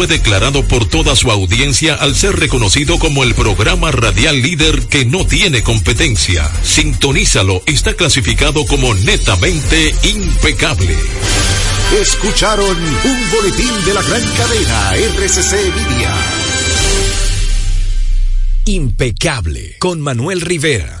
fue declarado por toda su audiencia al ser reconocido como el programa radial líder que no tiene competencia. Sintonízalo, está clasificado como netamente impecable. Escucharon un boletín de la gran cadena RCC Media. Impecable con Manuel Rivera.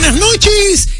buenas noches.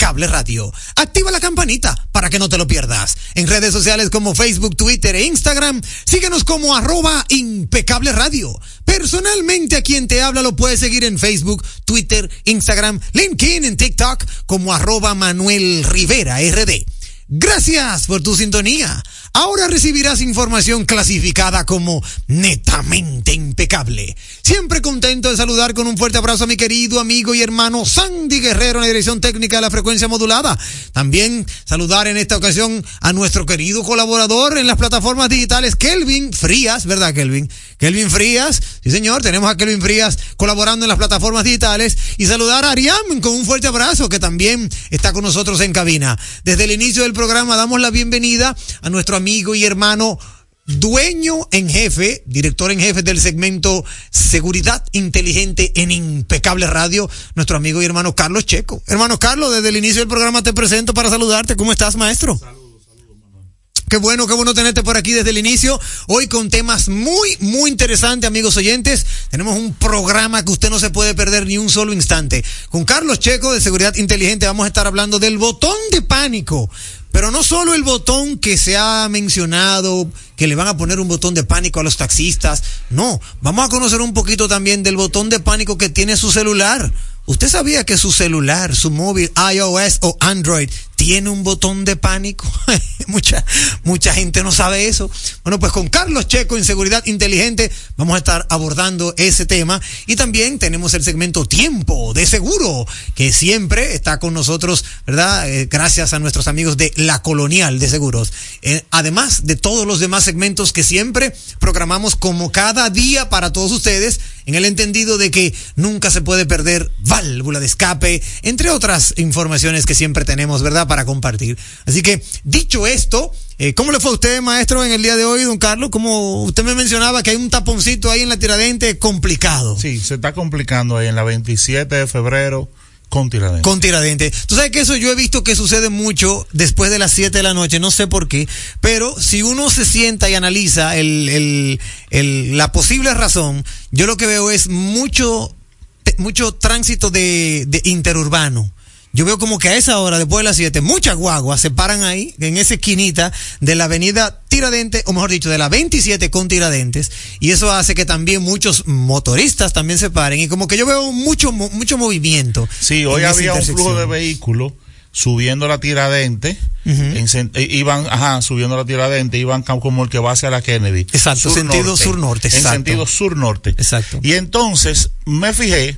Radio. Activa la campanita para que no te lo pierdas. En redes sociales como Facebook, Twitter e Instagram, síguenos como arroba impecable radio. Personalmente a quien te habla lo puedes seguir en Facebook, Twitter, Instagram, LinkedIn, en TikTok como arroba Manuel Rivera RD. Gracias por tu sintonía. Ahora recibirás información clasificada como netamente impecable. Siempre contento de saludar con un fuerte abrazo a mi querido amigo y hermano Sandy Guerrero en la dirección técnica de la frecuencia modulada. También saludar en esta ocasión a nuestro querido colaborador en las plataformas digitales, Kelvin Frías, ¿verdad, Kelvin? Kelvin Frías, sí señor, tenemos a Kelvin Frías colaborando en las plataformas digitales y saludar a Ariam con un fuerte abrazo que también está con nosotros en cabina. Desde el inicio del programa damos la bienvenida a nuestro amigo y hermano dueño en jefe, director en jefe del segmento Seguridad Inteligente en Impecable Radio, nuestro amigo y hermano Carlos Checo. Hermano Carlos, desde el inicio del programa te presento para saludarte. ¿Cómo estás, maestro? Qué bueno, qué bueno tenerte por aquí desde el inicio. Hoy con temas muy, muy interesantes, amigos oyentes. Tenemos un programa que usted no se puede perder ni un solo instante. Con Carlos Checo de Seguridad Inteligente vamos a estar hablando del botón de pánico pero no solo el botón que se ha mencionado, que le van a poner un botón de pánico a los taxistas. No, vamos a conocer un poquito también del botón de pánico que tiene su celular. ¿Usted sabía que su celular, su móvil, iOS o Android, tiene un botón de pánico? mucha, mucha gente no sabe eso. Bueno, pues con Carlos Checo en Seguridad Inteligente vamos a estar abordando ese tema. Y también tenemos el segmento Tiempo de Seguro, que siempre está con nosotros, ¿verdad? Eh, gracias a nuestros amigos de La Colonial de Seguros. Eh, además de todos los demás segmentos que siempre programamos como cada día para todos ustedes en el entendido de que nunca se puede perder válvula de escape, entre otras informaciones que siempre tenemos, ¿verdad?, para compartir. Así que, dicho esto, eh, ¿cómo le fue a usted, maestro, en el día de hoy, don Carlos? Como usted me mencionaba que hay un taponcito ahí en la tiradente complicado. Sí, se está complicando ahí en la 27 de febrero Con Tiradentes. Con Tiradentes. Tú sabes que eso yo he visto que sucede mucho después de las 7 de la noche, no sé por qué, pero si uno se sienta y analiza el, el, el, la posible razón, yo lo que veo es mucho, mucho tránsito de, de interurbano yo veo como que a esa hora, después de las 7, muchas guaguas se paran ahí, en esa esquinita de la avenida Tiradentes, o mejor dicho, de la 27 con Tiradentes, y eso hace que también muchos motoristas también se paren, y como que yo veo mucho, mucho movimiento. Sí, hoy había un flujo de vehículos subiendo la Tiradentes, eh, iban, ajá, subiendo la Tiradentes, iban como el que va hacia la Kennedy. Exacto, sentido sur-norte. En sentido sur-norte. Exacto. Y entonces me fijé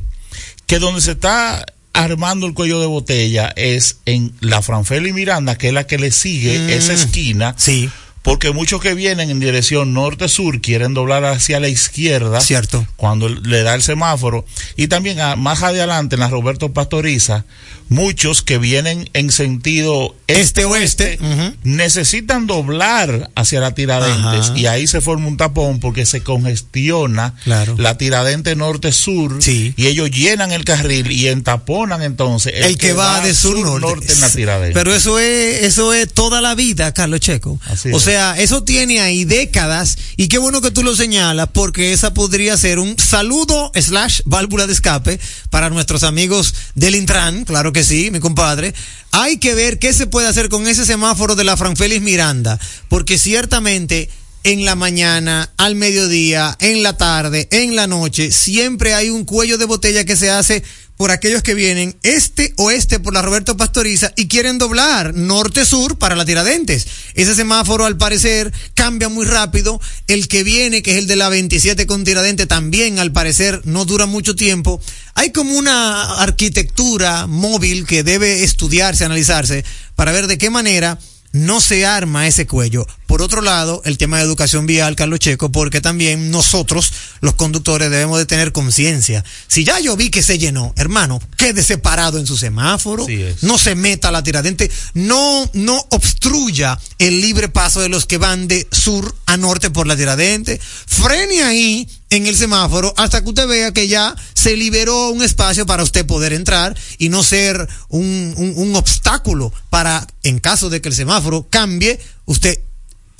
que donde se está armando el cuello de botella es en la Franfeli Miranda, que es la que le sigue mm. esa esquina. Sí. Porque muchos que vienen en dirección norte-sur quieren doblar hacia la izquierda. Cierto. Cuando le da el semáforo. Y también más adelante en la Roberto Pastoriza, muchos que vienen en sentido este-oeste necesitan doblar hacia la Tiradentes y ahí se forma un tapón porque se congestiona la Tiradentes norte-sur y ellos llenan el carril y entaponan entonces el, que, va, de sur-norte en la Tiradentes. Pero eso es, eso es toda la vida, Carlos Checo. o sea, eso tiene ahí décadas y qué bueno que tú lo señalas porque esa podría ser un saludo slash válvula de escape para nuestros amigos del Intran, claro que sí, mi compadre. Hay que ver qué se puede hacer con ese semáforo de la Franfélix Miranda, porque ciertamente en la mañana, al mediodía, en la tarde, en la noche, siempre hay un cuello de botella que se hace por aquellos que vienen este oeste por la Roberto Pastoriza y quieren doblar norte-sur para la Tiradentes. Ese semáforo al parecer cambia muy rápido. El que viene, que es el de la 27 con Tiradentes, también al parecer no dura mucho tiempo. Hay como una arquitectura móvil que debe estudiarse, analizarse, para ver de qué manera no se arma ese cuello. Por otro lado, el tema de educación vial, Carlos Checo, porque también nosotros, los conductores, debemos de tener conciencia. Si ya yo vi que se llenó, hermano, quede separado en su semáforo, no se meta a la tiradente, no, no obstruya el libre paso de los que van de sur a norte por la tiradente, frene ahí en el semáforo hasta que usted vea que ya se liberó un espacio para usted poder entrar y no ser un, un, obstáculo para, en caso de que el semáforo cambie, usted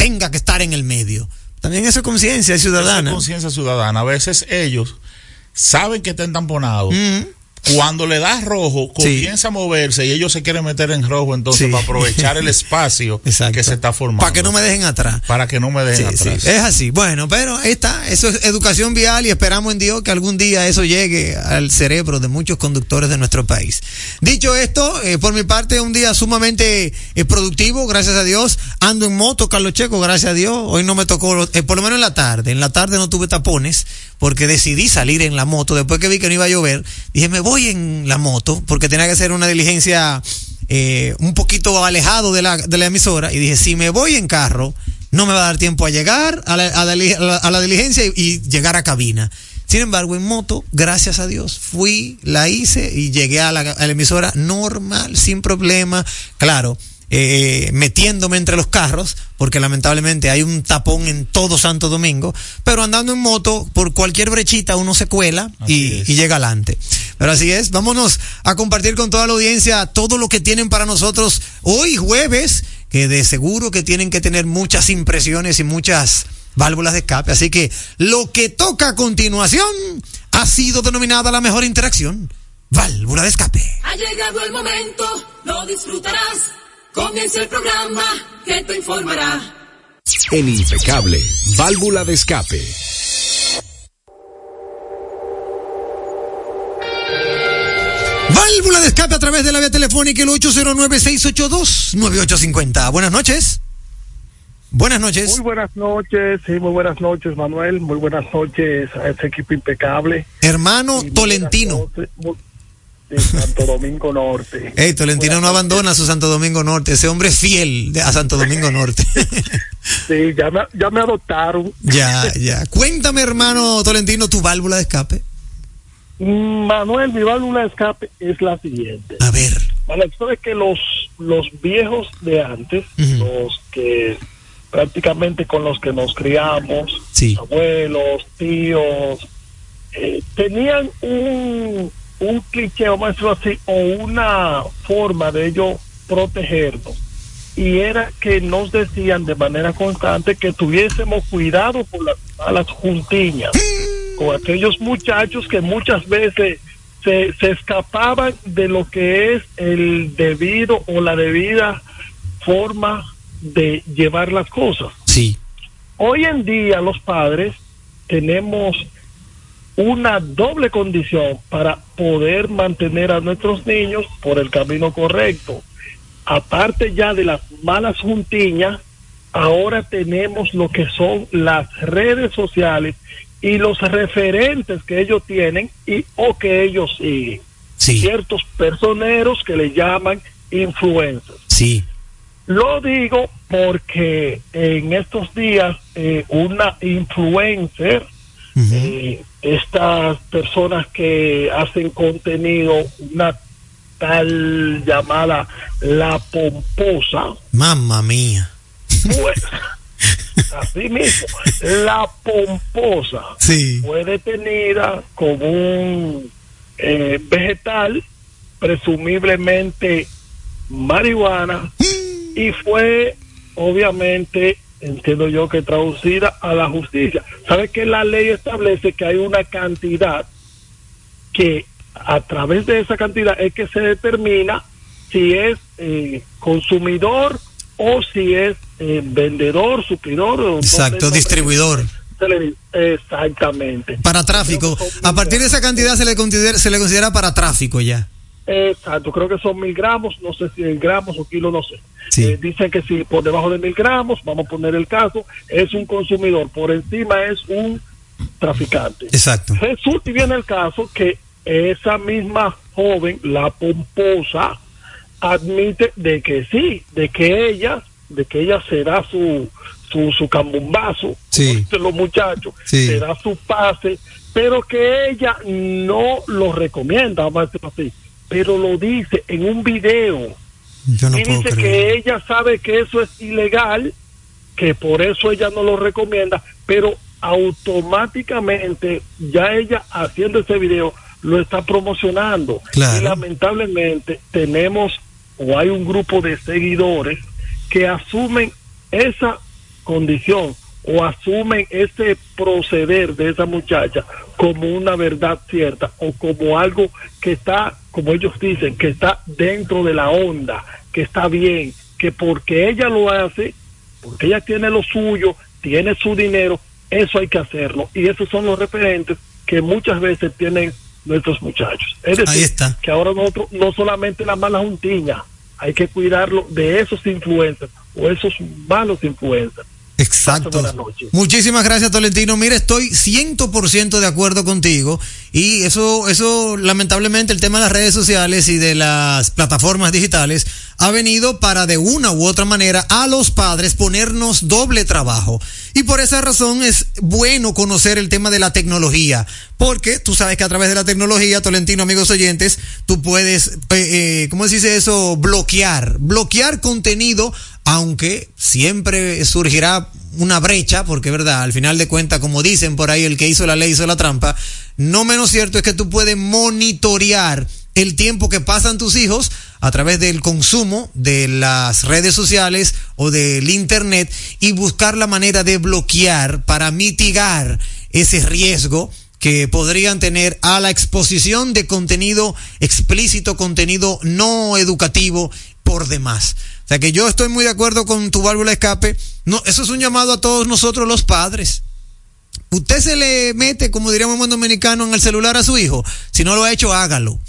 tenga que estar en el medio. También eso es conciencia ciudadana. Es conciencia ciudadana. A veces ellos saben que están tamponados. Cuando le das rojo, comienza a moverse y ellos se quieren meter en rojo entonces para aprovechar el espacio que se está formando. Para que no me dejen atrás. Para que no me dejen atrás. Es así. Bueno, pero está, eso es educación vial y esperamos en Dios que algún día eso llegue al cerebro de muchos conductores de nuestro país. Dicho esto, eh, por mi parte, un día sumamente eh, productivo, gracias a Dios. Ando en moto, Carlos Checo, gracias a Dios. Hoy no me tocó, eh, por lo menos en la tarde. En la tarde no tuve tapones porque decidí salir en la moto. Después que vi que no iba a llover, dije, me voy en la moto porque tenía que hacer una diligencia eh, un poquito alejado de la, de la emisora. Y dije, si me voy en carro, no me va a dar tiempo a llegar a la, a la, diligencia y, llegar a cabina. Sin embargo, en moto, gracias a Dios, fui, la hice y llegué a la emisora normal, sin problema. Claro, eh, metiéndome entre los carros, porque lamentablemente hay un tapón en todo Santo Domingo, pero andando en moto, por cualquier brechita uno se cuela y, llega adelante. Pero así es, vámonos a compartir con toda la audiencia todo lo que tienen para nosotros hoy jueves, que de seguro que tienen que tener muchas impresiones y muchas válvulas de escape. Así que lo que toca a continuación ha sido denominada la mejor interacción. Válvula de escape. Ha llegado el momento, lo disfrutarás Comienza el programa que te informará. En Impecable, válvula de escape. Válvula de escape a través de la vía telefónica el 809-682-9850. Buenas noches. Buenas noches. Muy buenas noches, sí, muy buenas noches, Manuel. Muy buenas noches a este equipo impecable. Hermano Tolentino. Santo Domingo Norte. Ey, Tolentino no abandona su Santo Domingo Norte, ese hombre es fiel a Santo Domingo Norte. sí, ya me, ya me adoptaron. ya, ya. Cuéntame, hermano Tolentino, tu válvula de escape. Mm, Manuel, mi válvula de escape es la siguiente. A ver. Vale, sabes que los, los viejos de antes, los que prácticamente con los que nos criamos, abuelos, tíos, eh, tenían un un cliché, vamos a decirlo así, o una forma de ellos protegernos. Y era que nos decían de manera constante que tuviésemos cuidado con las malas juntiñas, con aquellos muchachos que muchas veces se, se escapaban de lo que es el debido o la debida forma de llevar las cosas. Sí. Hoy en día los padres tenemos una doble condición para poder mantener a nuestros niños por el camino correcto. Aparte ya de las malas juntiñas, ahora tenemos lo que son las redes sociales y los referentes que ellos tienen y o que ellos siguen. Sí. Ciertos personeros que le llaman influencers. Sí. Lo digo porque en estos días eh, una influencer, eh, estas personas que hacen contenido, una tal llamada La Pomposa, Mamma mía. pues, así mismo, La Pomposa Sí. fue detenida con un eh, vegetal, presumiblemente marihuana, y fue obviamente, entiendo yo que traducida a la justicia. ¿Sabe que la ley establece que hay una cantidad que a través de esa cantidad es que se determina si es eh, consumidor o si es eh, vendedor, suplidor o Exacto, distribuidor. Exactamente. Para tráfico. A partir de esa cantidad se le considera, se le considera para tráfico ya. Exacto, creo que son mil gramos, no sé si en gramos o kilos, no sé. Sí. Eh, dicen que si por debajo de mil gramos, vamos a poner el caso, es un consumidor, por encima es un traficante. Exacto. Resulta y viene el caso que esa misma joven, la pomposa, admite de que sí, de que ella, de que ella será su su, su cambumbazo, Sí. los muchachos, Sí. será su pase, pero que ella no lo recomienda, vamos a decirlo así, pero lo dice en un video Yo no y puedo dice creer. que ella sabe que eso es ilegal, que por eso ella no lo recomienda, pero automáticamente ya ella haciendo ese video lo está promocionando. Claro. Y lamentablemente tenemos o hay un grupo de seguidores que asumen esa condición o asumen ese proceder de esa muchacha como una verdad cierta o como algo que está, como ellos dicen, que está dentro de la onda, que está bien, que porque ella lo hace, porque ella tiene lo suyo, tiene su dinero, eso hay que hacerlo. Y esos son los referentes que muchas veces tienen nuestros muchachos. Es decir, Ahí está. que ahora nosotros no solamente la mala juntiña, hay que cuidarlo de esos influencers o esos malos influencers. Exacto. Muchísimas gracias, Tolentino. Mira, estoy 100% de acuerdo contigo. Y eso, eso, lamentablemente, el tema de las redes sociales y de las plataformas digitales ha venido para de una u otra manera a los padres ponernos doble trabajo. Y por esa razón es bueno conocer el tema de la tecnología. Porque tú sabes que a través de la tecnología, Tolentino, amigos oyentes, tú puedes, eh, eh, ¿cómo se dice eso? Bloquear. Bloquear contenido aunque siempre surgirá una brecha, porque verdad, al final de cuentas, como dicen por ahí, el que hizo la ley hizo la trampa, no menos cierto es que tú puedes monitorear el tiempo que pasan tus hijos a través del consumo de las redes sociales o del internet y buscar la manera de bloquear para mitigar ese riesgo que podrían tener a la exposición de contenido explícito, contenido no educativo por demás. Que yo estoy muy de acuerdo con tu válvula escape. No, eso es un llamado a todos nosotros los padres. Usted se le mete, como diríamos en buen dominicano, en el celular a su hijo. Si no lo ha hecho, hágalo.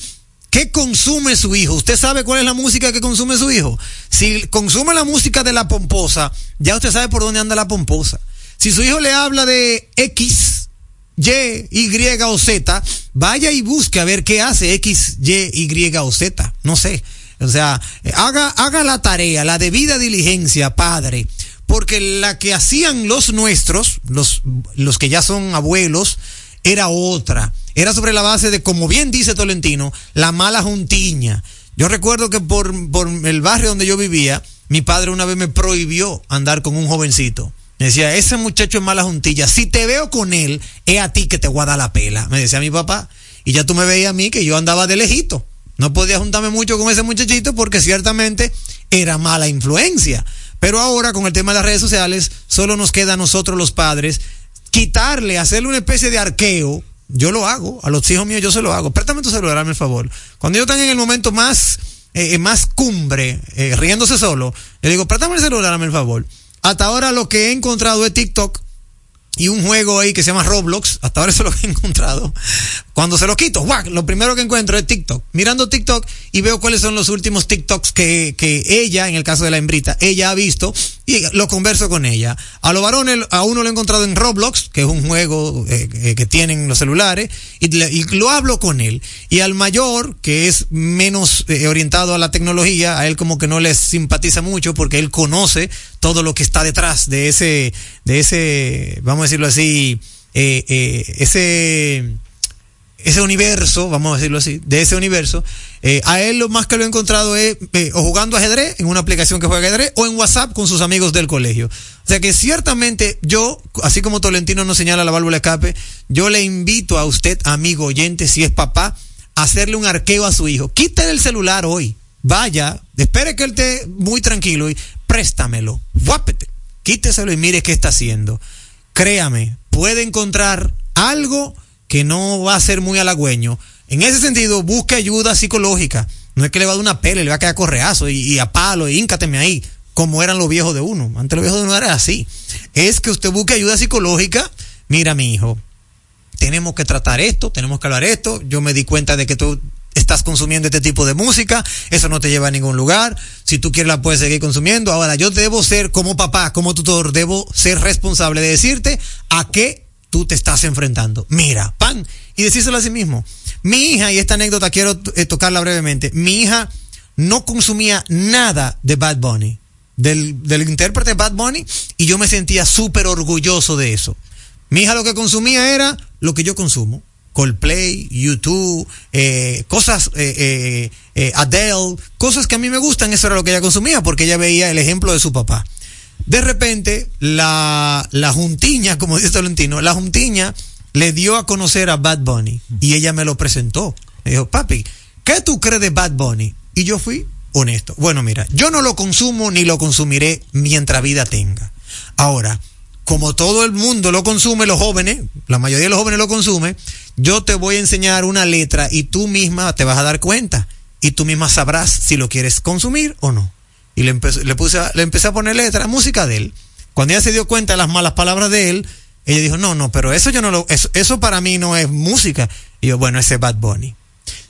¿Qué consume su hijo? ¿Usted sabe cuál es la música que consume su hijo? Si consume la música de la pomposa, ya usted sabe por dónde anda la pomposa. Si su hijo le habla de X, Y, Y o Z, vaya y busque a ver qué hace X, Y, Y o Z. No sé. O sea, haga, haga la tarea, la debida diligencia, padre. Porque la que hacían los nuestros, los, los que ya son abuelos, era otra. Era sobre la base de, como bien dice Tolentino, la mala juntiña. Yo recuerdo que por, por el barrio donde yo vivía, mi padre una vez me prohibió andar con un jovencito. Me decía, ese muchacho es mala juntilla. Si te veo con él, es a ti que te voy a dar la pela. Me decía mi papá. y ya tú me veías a mí que yo andaba de lejito. No podía juntarme mucho con ese muchachito porque ciertamente era mala influencia. Pero ahora con el tema de las redes sociales, solo nos queda a nosotros los padres quitarle, hacerle una especie de arqueo. Yo lo hago, a los hijos míos yo se lo hago. Préstame tu celular, hazme el favor. Cuando ellos están en el momento más, eh, más cumbre, eh, riéndose solo, le digo, préstame el celular, hazme el favor. Hasta ahora lo que he encontrado es TikTok y un juego ahí que se llama Roblox. Hasta ahora eso es lo que he encontrado. Cuando se lo quito, ¡guac! lo primero que encuentro es TikTok. Mirando TikTok y veo cuáles son los últimos TikToks que, que ella, en el caso de la hembrita, ella ha visto y lo converso con ella. A los varones, a uno lo he encontrado en Roblox, que es un juego eh, eh, que tienen los celulares, y, y, lo hablo con él. Y al mayor, que es menos eh, orientado a la tecnología, a él como que no le simpatiza mucho porque él conoce todo lo que está detrás de ese, de ese, vamos a decirlo así, eh, eh, ese, ese universo, vamos a decirlo así, de ese universo, eh, a él lo más que lo he encontrado es eh, o jugando ajedrez en una aplicación que juega ajedrez o en WhatsApp con sus amigos del colegio. O sea que ciertamente yo, así como Tolentino nos señala la válvula escape, yo le invito a usted, amigo oyente, si es papá, a hacerle un arqueo a su hijo. Quítale el celular hoy. Vaya, espere que él esté muy tranquilo y préstamelo. Guápete. Quíteselo y mire qué está haciendo. Créame, puede encontrar algo que no va a ser muy halagüeño. En ese sentido, busque ayuda psicológica. No es que le va a dar una pele, le va a quedar correazo y, a palo, y íncateme ahí, como eran los viejos de uno. Antes los viejos de uno era así. Es que usted busque ayuda psicológica. Mira, mi hijo, tenemos que tratar esto, tenemos que hablar esto. Yo me di cuenta de que tú estás consumiendo este tipo de música, eso no te lleva a ningún lugar. Si tú quieres la puedes seguir consumiendo. Ahora, yo debo ser como papá, como tutor, debo ser responsable de decirte a qué tú te estás enfrentando. Mira, pan, y decírselo a sí mismo. Mi hija, y esta anécdota quiero eh, tocarla brevemente, mi hija no consumía nada de Bad Bunny, del, del intérprete Bad Bunny, y yo me sentía súper orgulloso de eso. Mi hija lo que consumía era lo que yo consumo. Coldplay, YouTube, eh, cosas, eh, eh, Adele, cosas que a mí me gustan, eso era lo que ella consumía, porque ella veía el ejemplo de su papá. De repente, la, la juntiña, como dice Tolentino, la juntiña le dio a conocer a Bad Bunny y ella me lo presentó. Me dijo, papi, ¿qué tú crees de Bad Bunny? Y yo fui honesto. Bueno, mira, yo no lo consumo ni lo consumiré mientras vida tenga. Ahora, como todo el mundo lo consume, los jóvenes, la mayoría de los jóvenes lo consume, yo te voy a enseñar una letra y tú misma te vas a dar cuenta y tú misma sabrás si lo quieres consumir o no. Y le, empecé, le, puse, le empecé a poner letra, música de él. Cuando ella se dio cuenta de las malas palabras de él, ella dijo, no, no, pero eso yo no lo, eso, eso para mí no es música. Y yo, bueno, ese es Bad Bunny.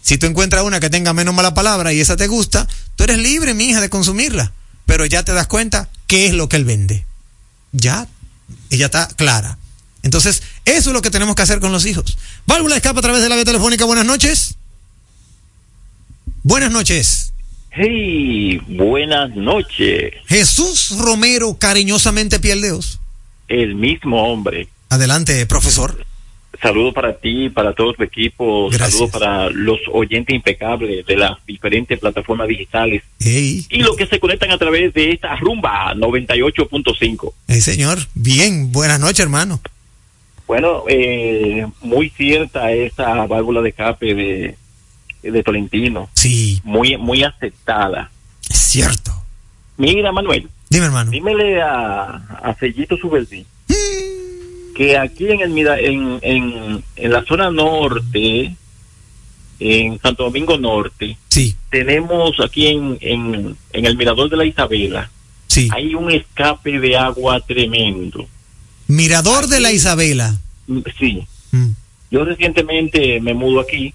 Si tú encuentras una que tenga menos mala palabra y esa te gusta, tú eres libre, mi hija, de consumirla. Pero ya te das cuenta qué es lo que él vende. Ya, ella está clara. Entonces, eso es lo que tenemos que hacer con los hijos. Válvula escapa a través de la vía telefónica. Buenas noches. Buenas noches. Hey, buenas noches. Jesús Romero, cariñosamente Pieldeos. El mismo hombre. Adelante, profesor. Saludos para ti, para todo tu equipo. Gracias. Saludos para los oyentes impecables de las diferentes plataformas digitales. Hey. Y los que se conectan a través de esta rumba 98.5. Hey, señor. Bien, buenas noches, hermano. Bueno, eh, muy cierta esa válvula de escape de, de Tolentino. Sí. Muy, muy aceptada. Es cierto. Mira, Manuel. Dime, hermano. Dímele a, a Sellito Subeldi que aquí en, el, en, en, en la zona norte, en Santo Domingo Norte, Sí, tenemos aquí en, en, en el Mirador de la Isabela, sí. hay un escape de agua tremendo. Mirador de la Isabela. Sí, Mm. yo recientemente me mudo aquí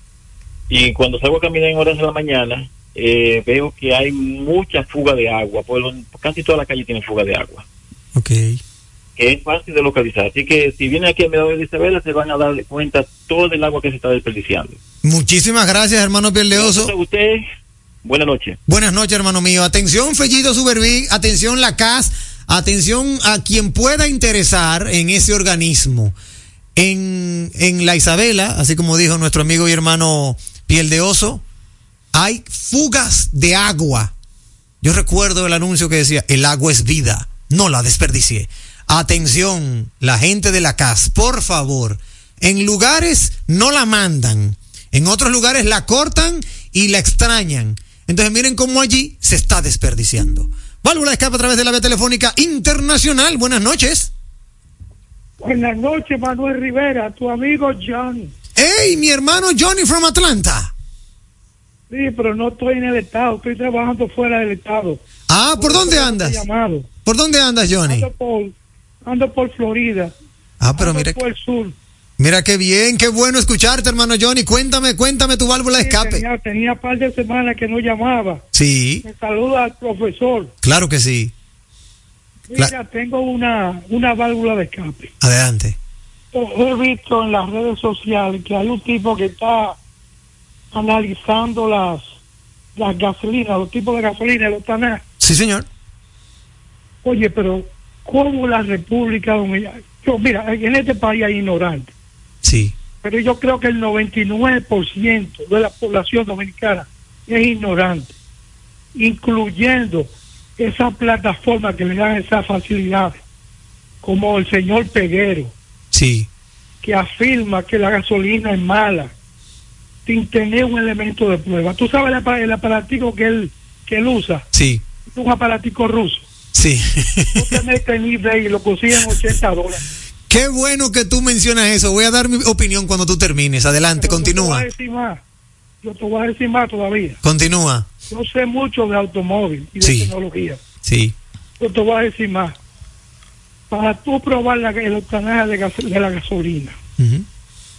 y cuando salgo a caminar en horas de la mañana, eh, veo que hay mucha fuga de agua, pues casi toda la calle tiene fuga de agua. Ok. que es fácil de localizar. Así que si vienen aquí a Mirador de Isabela, se van a dar cuenta todo el agua que se está desperdiciando. Muchísimas gracias, hermano Pieldeoso. Gracias a usted, buenas noches. Buenas noches, hermano mío. Atención, Fellito Superbig. Atención, la CAS. Atención a quien pueda interesar en ese organismo. En, en la Isabela, así como dijo nuestro amigo y hermano Piel de Oso, hay fugas de agua. Yo recuerdo el anuncio que decía, el agua es vida, no la desperdicié. Atención, la gente de la CAS, por favor, en lugares no la mandan, En otros lugares la cortan y la extrañan. Entonces miren cómo allí se está desperdiciando. Válvula de escape a través de la vía telefónica internacional. Buenas noches. Buenas noches, Manuel Rivera, tu amigo John. Hey, mi hermano Johnny from Atlanta. Sí, pero no estoy en el estado, estoy trabajando fuera del estado. Ah, ¿por, dónde andas? Llamado. ¿Por dónde andas, Johnny? Ando por, ando por Florida. Ah, pero ando mira. por el sur. Mira qué bien, qué bueno escucharte, hermano Johnny. Cuéntame, cuéntame tu válvula de Sí, escape. Tenía, tenía un par de semanas que no llamaba. Sí, Me saluda al profesor. claro que sí. Mira, Cla- tengo una, una válvula de escape. Adelante. He visto en las redes sociales que hay un tipo que está analizando las las gasolinas, los tipos de gasolina, los tanas. Sí, señor. Oye, pero ¿cómo la República Dominicana? Yo, mira, en este país hay ignorantes, Sí, pero yo creo que el 99% de la población dominicana es ignorante, incluyendo esa plataforma que le dan esas facilidades, como el señor Peguero, sí, que afirma que la gasolina es mala, sin tener un elemento de prueba. ¿Tú sabes el, apa- el aparatico que él, que él usa? sí, Es un aparatico ruso. sí. Tú te metes en eBay y lo consiguen 80 dólares. qué bueno que tú mencionas eso. Voy a dar mi opinión cuando tú termines. Adelante, Pero Yo te voy continúa. a decir más. Yo te voy a decir más todavía. Continúa. Yo sé mucho de automóvil y de Sí. tecnología. Sí, Yo te voy a decir más. Para tú probar la, el octanaje de, gas- de la gasolina, Ujú.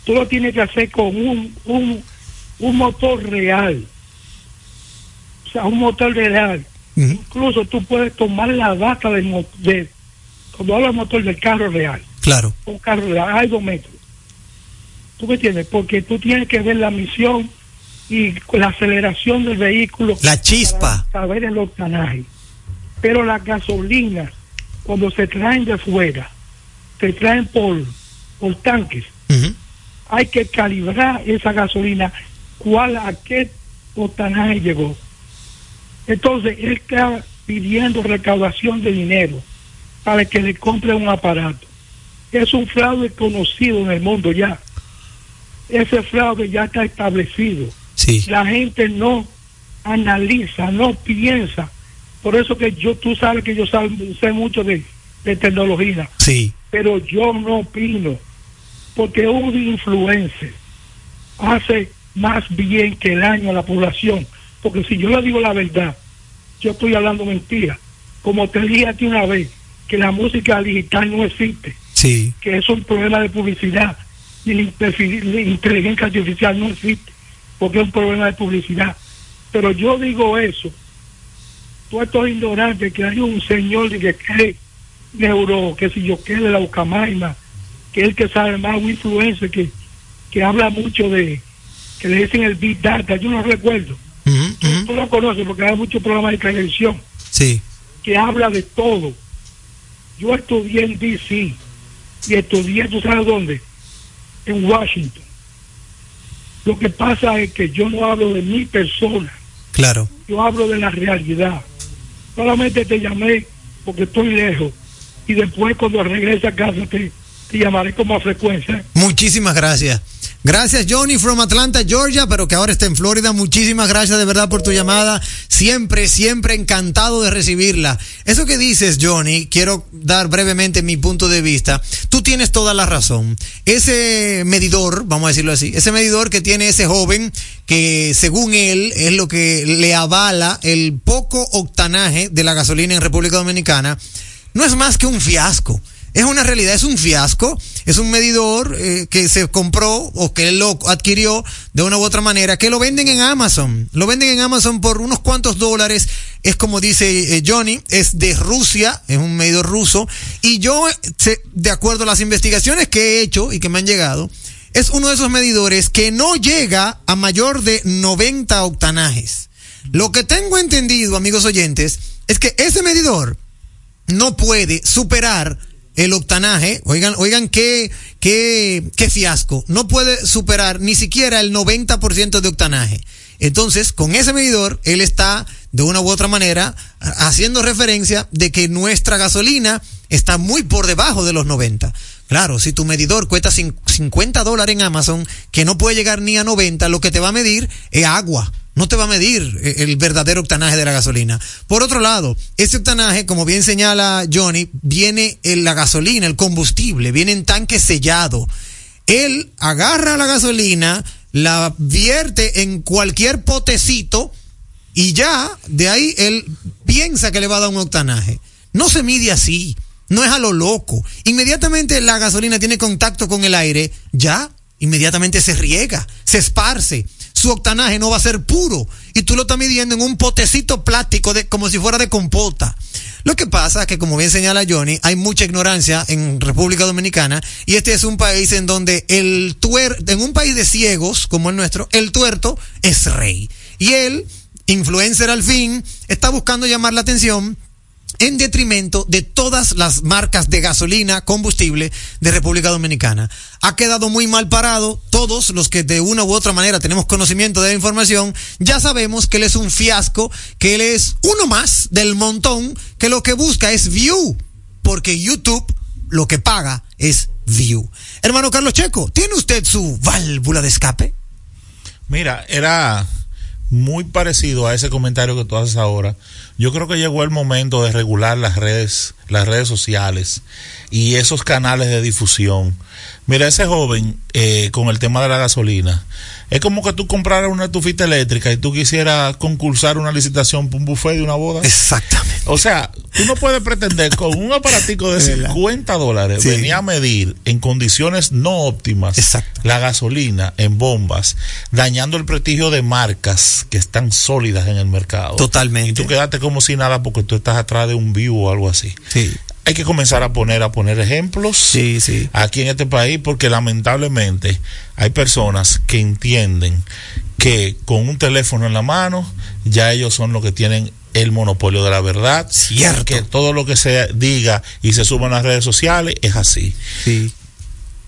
tú lo tienes que hacer con un, un, un motor real. O sea, un motor real. Incluso tú puedes tomar la data del de, cuando hablo del motor del carro real, claro. un carro real, metros. ¿Tú me entiendes? Porque tú tienes que ver la misión y la aceleración del vehículo. La chispa. Para saber el octanaje. Pero las gasolinas, cuando se traen de fuera, se traen por, por tanques, hay que calibrar esa gasolina, cuál a qué octanaje llegó. Entonces, él está pidiendo recaudación de dinero para que le compre un aparato. Es un fraude conocido en el mundo ya. Ese fraude ya está establecido. Sí, La gente no analiza, no piensa. Por eso que yo, tú sabes que yo sab- sé mucho de, de tecnología. Sí, pero yo no opino, porque un influencer hace más bien que daño a la población, porque si yo le digo la verdad, yo estoy hablando mentira, como te dije a ti una vez, que la música digital no existe, sí. que es un problema de publicidad, y la inteligencia artificial no existe, porque es un problema de publicidad, pero yo digo eso, tú estos ignorantes que hay un señor de que cree neuro, que si yo que de la Ucamaima, que es el que sabe más, un influencer que, que habla mucho de, que le dicen el Big Data, yo no recuerdo, ujú. tú lo conoces porque hay muchos programas de televisión Sí, que habla de todo. Yo estudié en DC y estudié, ¿tú sabes dónde? En Washington. Lo que pasa es que yo no hablo de mi persona, claro. yo hablo de la realidad. Solamente te llamé porque estoy lejos. Y después cuando regrese a casa te, te llamaré con más frecuencia. Muchísimas gracias. Gracias Johnny from Atlanta, Georgia, pero que ahora está en Florida. Muchísimas gracias de verdad por tu llamada. Siempre, siempre encantado de recibirla. Eso que dices, Johnny, quiero dar brevemente mi punto de vista. Tú tienes toda la razón. Ese medidor, vamos a decirlo así, ese medidor que tiene ese joven, que según él es lo que le avala el poco octanaje de la gasolina en República Dominicana, no es más que un fiasco. Es una realidad, es un fiasco, es un medidor eh, que se compró o que él lo adquirió de una u otra manera, que lo venden en Amazon, lo venden en Amazon por unos cuantos dólares, es como dice eh, Johnny, es de Rusia, es un medidor ruso, y yo, de acuerdo a las investigaciones que he hecho y que me han llegado, es uno de esos medidores que no llega a mayor de 90 octanajes. Lo que tengo entendido, amigos oyentes, es que ese medidor no puede superar el octanaje, oigan, oigan qué, qué, qué fiasco, no puede superar ni siquiera el 90% de octanaje. Entonces, con ese medidor, él está de una u otra manera haciendo referencia de que nuestra gasolina está muy por debajo de los 90. Claro, si tu medidor cuesta 50 dólares en Amazon, que no puede llegar ni a 90, lo que te va a medir es agua. No te va a medir eh, el verdadero octanaje de la gasolina. Por otro lado, ese octanaje, como bien señala Johnny, viene en la gasolina, el combustible, viene en tanque sellado. Él agarra la gasolina, la vierte en cualquier potecito y ya de ahí él piensa que le va a dar un octanaje. No se mide así, no es a lo loco. Inmediatamente la gasolina tiene contacto con el aire, ya, inmediatamente se riega, se esparce. Su octanaje no va a ser puro y tú lo estás midiendo en un potecito plástico de, como si fuera de compota. Lo que pasa es que, como bien señala Johnny, hay mucha ignorancia en República Dominicana y este es un país en donde el tuerto, en un país de ciegos como el nuestro, el tuerto es rey. Y él, influencer al fin, está buscando llamar la atención en detrimento de todas las marcas de gasolina, combustible de República Dominicana. Ha quedado muy mal parado. Todos los que de una u otra manera tenemos conocimiento de la información, ya sabemos que él es un fiasco, que él es uno más del montón, que lo que busca es view, porque YouTube lo que paga es view. Hermano Carlos Checo, ¿tiene usted su válvula de escape? Mira, era muy parecido a ese comentario que tú haces ahora. Yo creo que llegó el momento de regular las redes, las redes sociales y esos canales de difusión. Mira, ese joven eh, con el tema de la gasolina, es como que tú compraras una estufita eléctrica y tú quisieras concursar una licitación por un buffet de una boda. Exactamente. O sea, tú no puedes pretender con un aparatico de 50 dólares venir a medir en condiciones no óptimas la gasolina en bombas, dañando el prestigio de marcas que están sólidas en el mercado. Totalmente. Y tú quedaste como si nada porque tú estás atrás de un vivo o algo así. Sí hay que comenzar a poner a poner ejemplos sí, sí. aquí en este país porque lamentablemente hay personas que entienden que con un teléfono en la mano ya ellos son los que tienen el monopolio de la verdad. Cierto. Que todo lo que se diga y se suba en las redes sociales es así. Sí.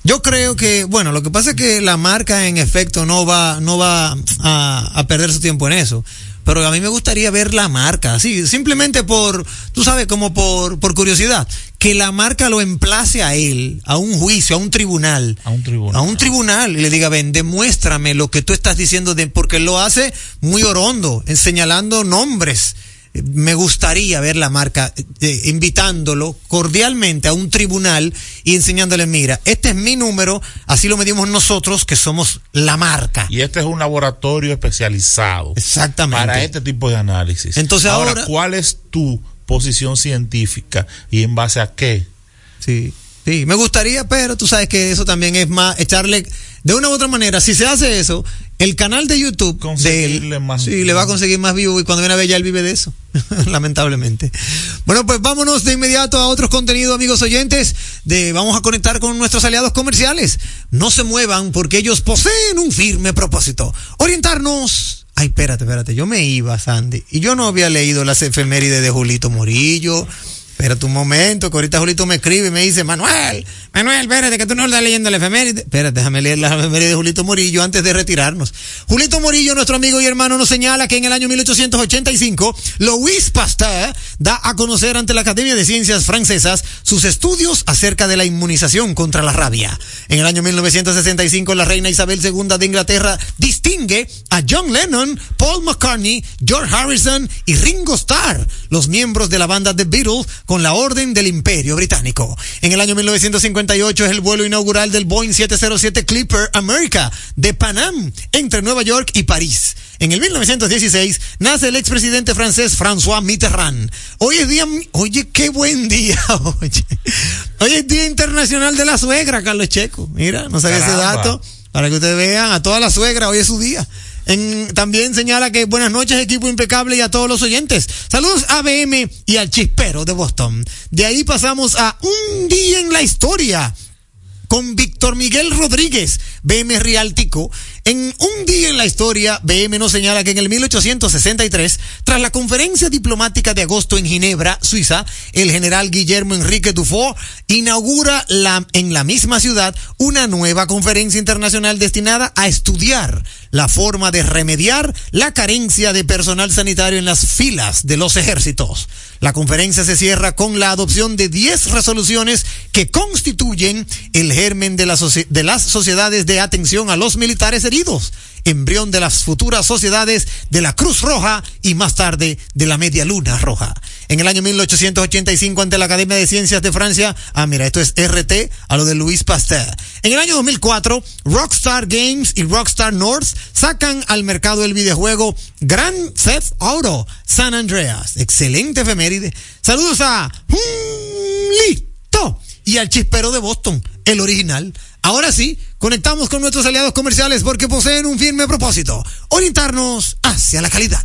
Yo creo que, bueno, lo que pasa es que la marca en efecto no va, no va a, a perder su tiempo en eso pero a mí me gustaría ver la marca, así, simplemente por, tú sabes, como por, por curiosidad, que la marca lo emplace a él, a un juicio, a un tribunal. A un tribunal. A un tribunal y le diga, ven, demuéstrame lo que tú estás diciendo, de, porque lo hace muy orondo, señalando nombres me gustaría ver la marca eh, invitándolo cordialmente a un tribunal y enseñándole, mira, este es mi número, así lo medimos nosotros, que somos la marca. Y este es un laboratorio especializado. Exactamente. Para este tipo de análisis. Entonces ahora, ahora ¿cuál es tu posición científica y en base a qué? Sí. Sí, me gustaría, pero tú sabes que eso también es más echarle de una u otra manera. Si se hace eso, el canal de YouTube de él, más sí, le va a conseguir más vivo y cuando viene a ver ya él vive de eso, lamentablemente. Bueno, pues vámonos de inmediato a otros contenidos, amigos oyentes. De vamos a conectar con nuestros aliados comerciales. No se muevan porque ellos poseen un firme propósito. Orientarnos Ay, espérate, espérate, yo me iba, Sandy, y yo no había leído las efemérides de Julito Morillo, Espérate un momento, que ahorita Julito me escribe y me dice, Manuel, Manuel, espérate, que tú no estás leyendo la efeméride. Espérate, déjame leer la efeméride de Julito Morillo antes de retirarnos. Julito Morillo, nuestro amigo y hermano, nos señala que en el año 1885, Louis Pasteur da a conocer ante la Academia de Ciencias Francesas sus estudios acerca de la inmunización contra la rabia. En el año 1965, la reina Isabel II de Inglaterra distingue a John Lennon, Paul McCartney, George Harrison y Ringo Starr, los miembros de la banda The Beatles, con la Orden del Imperio Británico. En el año 1958 es el vuelo inaugural del Boeing 707 Clipper America de Panam entre Nueva York y París. En el 1916 nace el expresidente francés François Mitterrand. Hoy es día, oye, qué buen día, oye. Hoy es Día Internacional de la Suegra, Carlos Checo. Mira, no sabía ese dato. Para que ustedes vean, a toda la suegra, hoy es su día. También señala que buenas noches, equipo impecable y a todos los oyentes. Saludos a BM y al chispero de Boston. De ahí pasamos a un día en la historia con Víctor Miguel Rodríguez, BM Rialtico. En un día en la historia, BM nos señala que en el 1863, tras la conferencia diplomática de agosto en Ginebra, Suiza, el general Guillermo Enrique Dufour inaugura en la misma ciudad una nueva conferencia internacional destinada a estudiar la forma de remediar la carencia de personal sanitario en las filas de los ejércitos. La conferencia se cierra con la adopción de 10 resoluciones que constituyen el germen de, de las sociedades de atención a los militares heridos, embrión de las futuras sociedades de la Cruz Roja y más tarde de la Media Luna Roja. En el año 1885 ante la Academia de Ciencias de Francia, ah mira, esto es RT a lo de Louis Pasteur. En el año 2004, Rockstar Games y Rockstar North sacan al mercado el videojuego Grand Theft Auto San Andreas. Excelente efeméride. Saludos a Listo y al chispero de Boston, el original. Ahora sí, conectamos con nuestros aliados comerciales porque poseen un firme propósito, orientarnos hacia la calidad.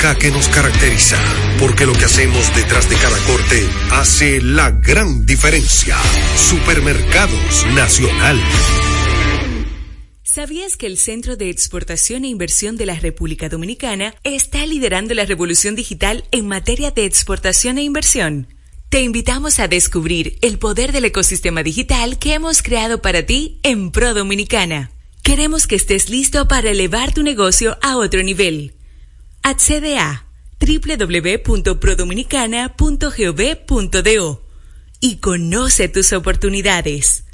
que nos caracteriza, porque lo que hacemos detrás de cada corte hace la gran diferencia. Supermercados Nacional. ¿Sabías que el Centro de Exportación e Inversión de la República Dominicana está liderando la revolución digital en materia de exportación e inversión? Te invitamos a descubrir el poder del ecosistema digital que hemos creado para ti en Pro Dominicana. Queremos que estés listo para elevar tu negocio a otro nivel. Accede a www.prodominicana.gov.do y conoce tus oportunidades.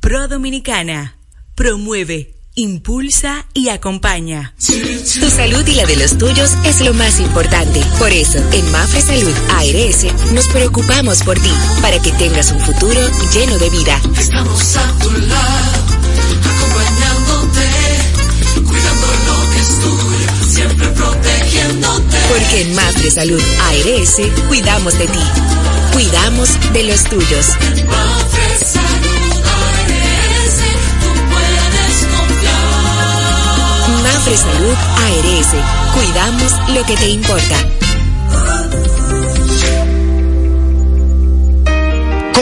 Pro Dominicana promueve, impulsa y acompaña. Tu salud y la de los tuyos es lo más importante. Por eso, en Mafre Salud ARS nos preocupamos por ti, para que tengas un futuro lleno de vida. Estamos a tu lado, acompañándote, siempre protegiéndote. Porque en de Salud ARS cuidamos de ti, cuidamos de los tuyos. De Salud ARS, tú puedes confiar. Mafre Salud ARS, cuidamos lo que te importa.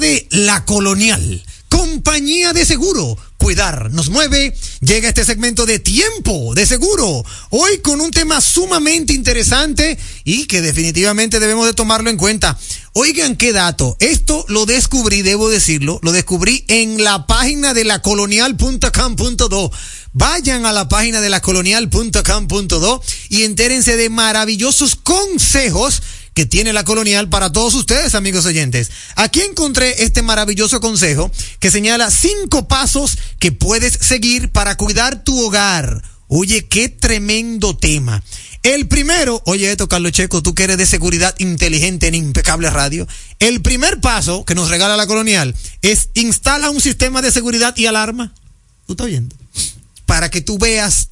de La Colonial, compañía de seguro. Cuidar nos mueve. Llega este segmento de tiempo de seguro. Hoy con un tema sumamente interesante y que definitivamente debemos de tomarlo en cuenta. Oigan qué dato. Esto lo descubrí, debo decirlo, lo descubrí en la página de la colonial.com.do. Vayan a la página de la colonial.com.do y entérense de maravillosos consejos que tiene la colonial para todos ustedes, amigos oyentes. Aquí encontré este maravilloso consejo que señala cinco pasos que puedes seguir para cuidar tu hogar. Oye, qué tremendo tema. El primero, oye esto, Carlos Checo, tú que eres de seguridad inteligente en Impecable Radio. El primer paso que nos regala la colonial es instala un sistema de seguridad y alarma. ¿Tú estás viendo? Para que tú veas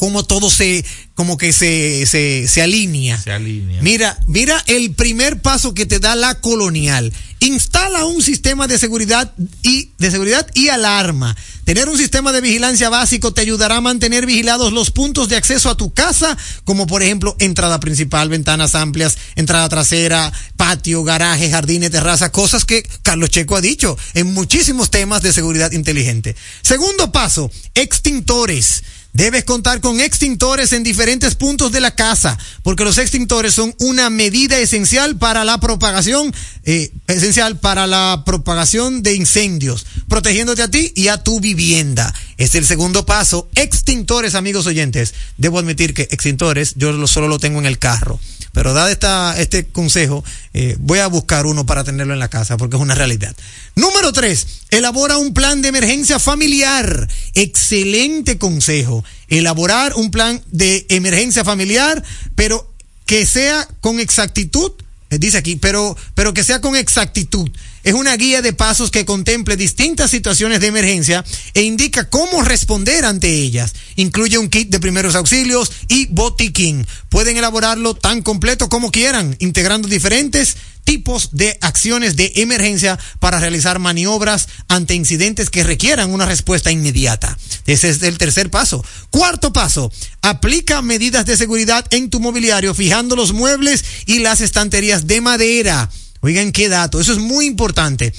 cómo todo se, como que se, se, se alinea. Se alinea. Mira, mira el primer paso que te da la colonial. Instala un sistema de seguridad y de seguridad y alarma. Tener un sistema de vigilancia básico te ayudará a mantener vigilados los puntos de acceso a tu casa, como por ejemplo entrada principal, ventanas amplias, entrada trasera, patio, garaje, jardines, terraza, cosas que Carlos Checo ha dicho en muchísimos temas de seguridad inteligente. Segundo paso, extintores. Debes contar con extintores en diferentes puntos de la casa, porque los extintores son una medida esencial para la propagación, eh, esencial para la propagación de incendios, protegiéndote a ti y a tu vivienda. Es el segundo paso. Extintores, amigos oyentes. Debo admitir que extintores yo lo, solo lo tengo en el carro. Pero dado esta, este consejo, eh, voy a buscar uno para tenerlo en la casa porque es una realidad. Número tres, elabora un plan de emergencia familiar. Excelente consejo. Elaborar un plan de emergencia familiar, pero que sea con exactitud. Eh, Dice aquí, pero, pero que sea con exactitud. Es una guía de pasos que contemple distintas situaciones de emergencia e indica cómo responder ante ellas. Incluye un kit de primeros auxilios y botiquín. Pueden elaborarlo tan completo como quieran, integrando diferentes tipos de acciones de emergencia para realizar maniobras ante incidentes que requieran una respuesta inmediata. Ese es el tercer paso. Cuarto paso, aplica medidas de seguridad en tu mobiliario fijando los muebles y las estanterías de madera. Oigan qué dato, eso es muy importante.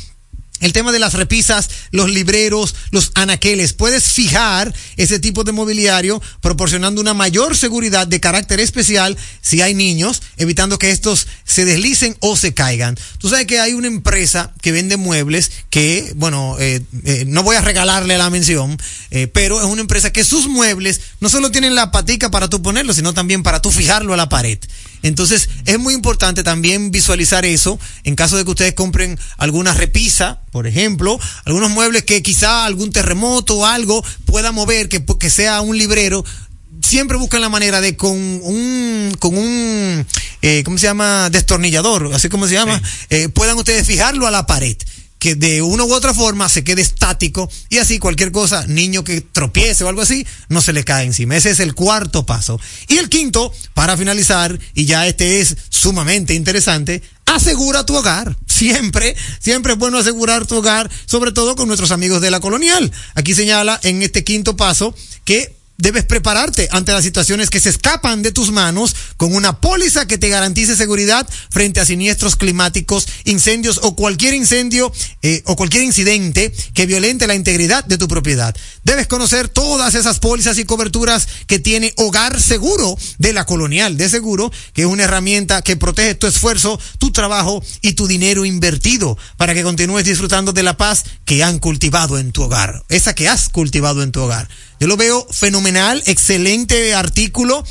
El tema de las repisas, los libreros, los anaqueles. Puedes fijar ese tipo de mobiliario proporcionando una mayor seguridad de carácter especial si hay niños, evitando que estos se deslicen o se caigan. Tú sabes que hay una empresa que vende muebles que, bueno, eh, eh, no voy a regalarle la mención, eh, pero es una empresa que sus muebles no solo tienen la patica para tú ponerlo, sino también para tú fijarlo a la pared. Entonces, es muy importante también visualizar eso en caso de que ustedes compren alguna repisa, por ejemplo, algunos muebles que quizá algún terremoto o algo pueda mover, que, que sea un librero. Siempre buscan la manera de con un, con un, eh, ¿cómo se llama? Destornillador, así como se llama, eh, puedan ustedes fijarlo a la pared que de una u otra forma se quede estático y así cualquier cosa, niño que tropiece o algo así, no se le cae encima. Ese es el cuarto paso. Y el quinto, para finalizar, y ya este es sumamente interesante, asegura tu hogar. Siempre, siempre es bueno asegurar tu hogar, sobre todo con nuestros amigos de la colonial. Aquí señala en este quinto paso que debes prepararte ante las situaciones que se escapan de tus manos con una póliza que te garantice seguridad frente a siniestros climáticos, incendios o cualquier incendio eh, o cualquier incidente que violente la integridad de tu propiedad. Debes conocer todas esas pólizas y coberturas que tiene Hogar Seguro de la Colonial de Seguro, que es una herramienta que protege tu esfuerzo, tu trabajo y tu dinero invertido para que continúes disfrutando de la paz que han cultivado en tu hogar, esa que has cultivado en tu hogar. Yo lo veo fenomenal, excelente artículo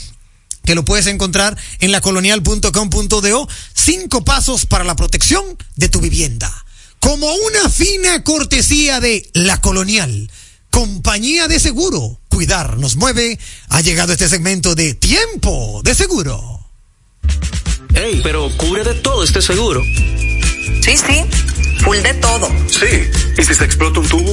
que lo puedes encontrar en lacolonial.com.do. Cinco pasos para la protección de tu vivienda. Como una fina cortesía de La Colonial, compañía de seguro. Cuidar nos mueve. Ha llegado este segmento de Tiempo de Seguro. Ey, pero cubre de todo este seguro. Sí, sí, full de todo. Sí, ¿y si se explota un tubo?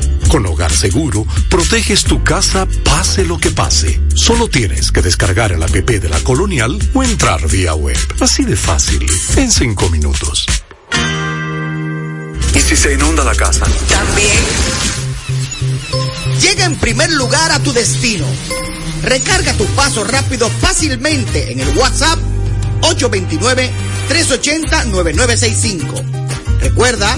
Con Hogar Seguro, proteges tu casa pase lo que pase. Solo tienes que descargar el app de la Colonial o entrar vía web. Así de fácil, en cinco minutos. ¿Y si se inunda la casa? También. Llega en primer lugar a tu destino. Recarga tu paso rápido fácilmente en el WhatsApp 829-380-9965. Recuerda,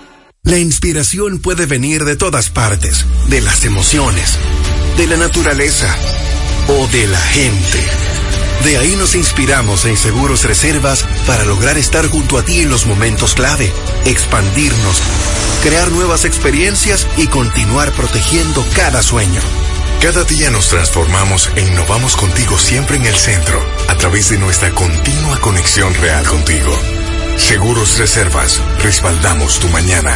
La inspiración puede venir de todas partes, de las emociones, de la naturaleza o de la gente. De ahí nos inspiramos en Seguros Reservas para lograr estar junto a ti en los momentos clave, expandirnos, crear nuevas experiencias y continuar protegiendo cada sueño. Cada día nos transformamos e innovamos contigo siempre en el centro, a través de nuestra continua conexión real contigo. Seguros Reservas, respaldamos tu mañana.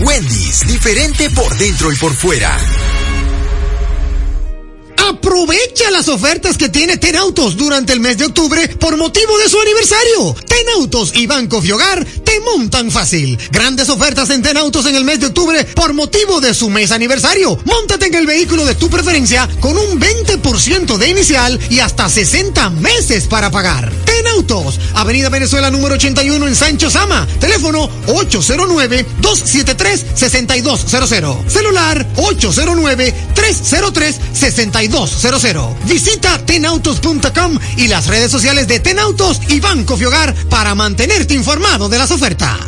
Wendy's, diferente por dentro y por fuera. Aprovecha las ofertas que tiene Ten Autos durante el mes de octubre por motivo de su aniversario. Ten Autos y Banco Fiogar te montan fácil. Grandes ofertas en Ten Autos en el mes de octubre por motivo de su mes aniversario. Móntate en el vehículo de tu preferencia con un 20% de inicial y hasta 60 meses para pagar. Ten Autos, Avenida Venezuela número 81 en Sancho Sama. Teléfono 809-273-6200. Celular 809-303-6200. Visita tenautos.com y las redes sociales de Tenautos y Banco Fiogar para mantenerte informado de las ofertas.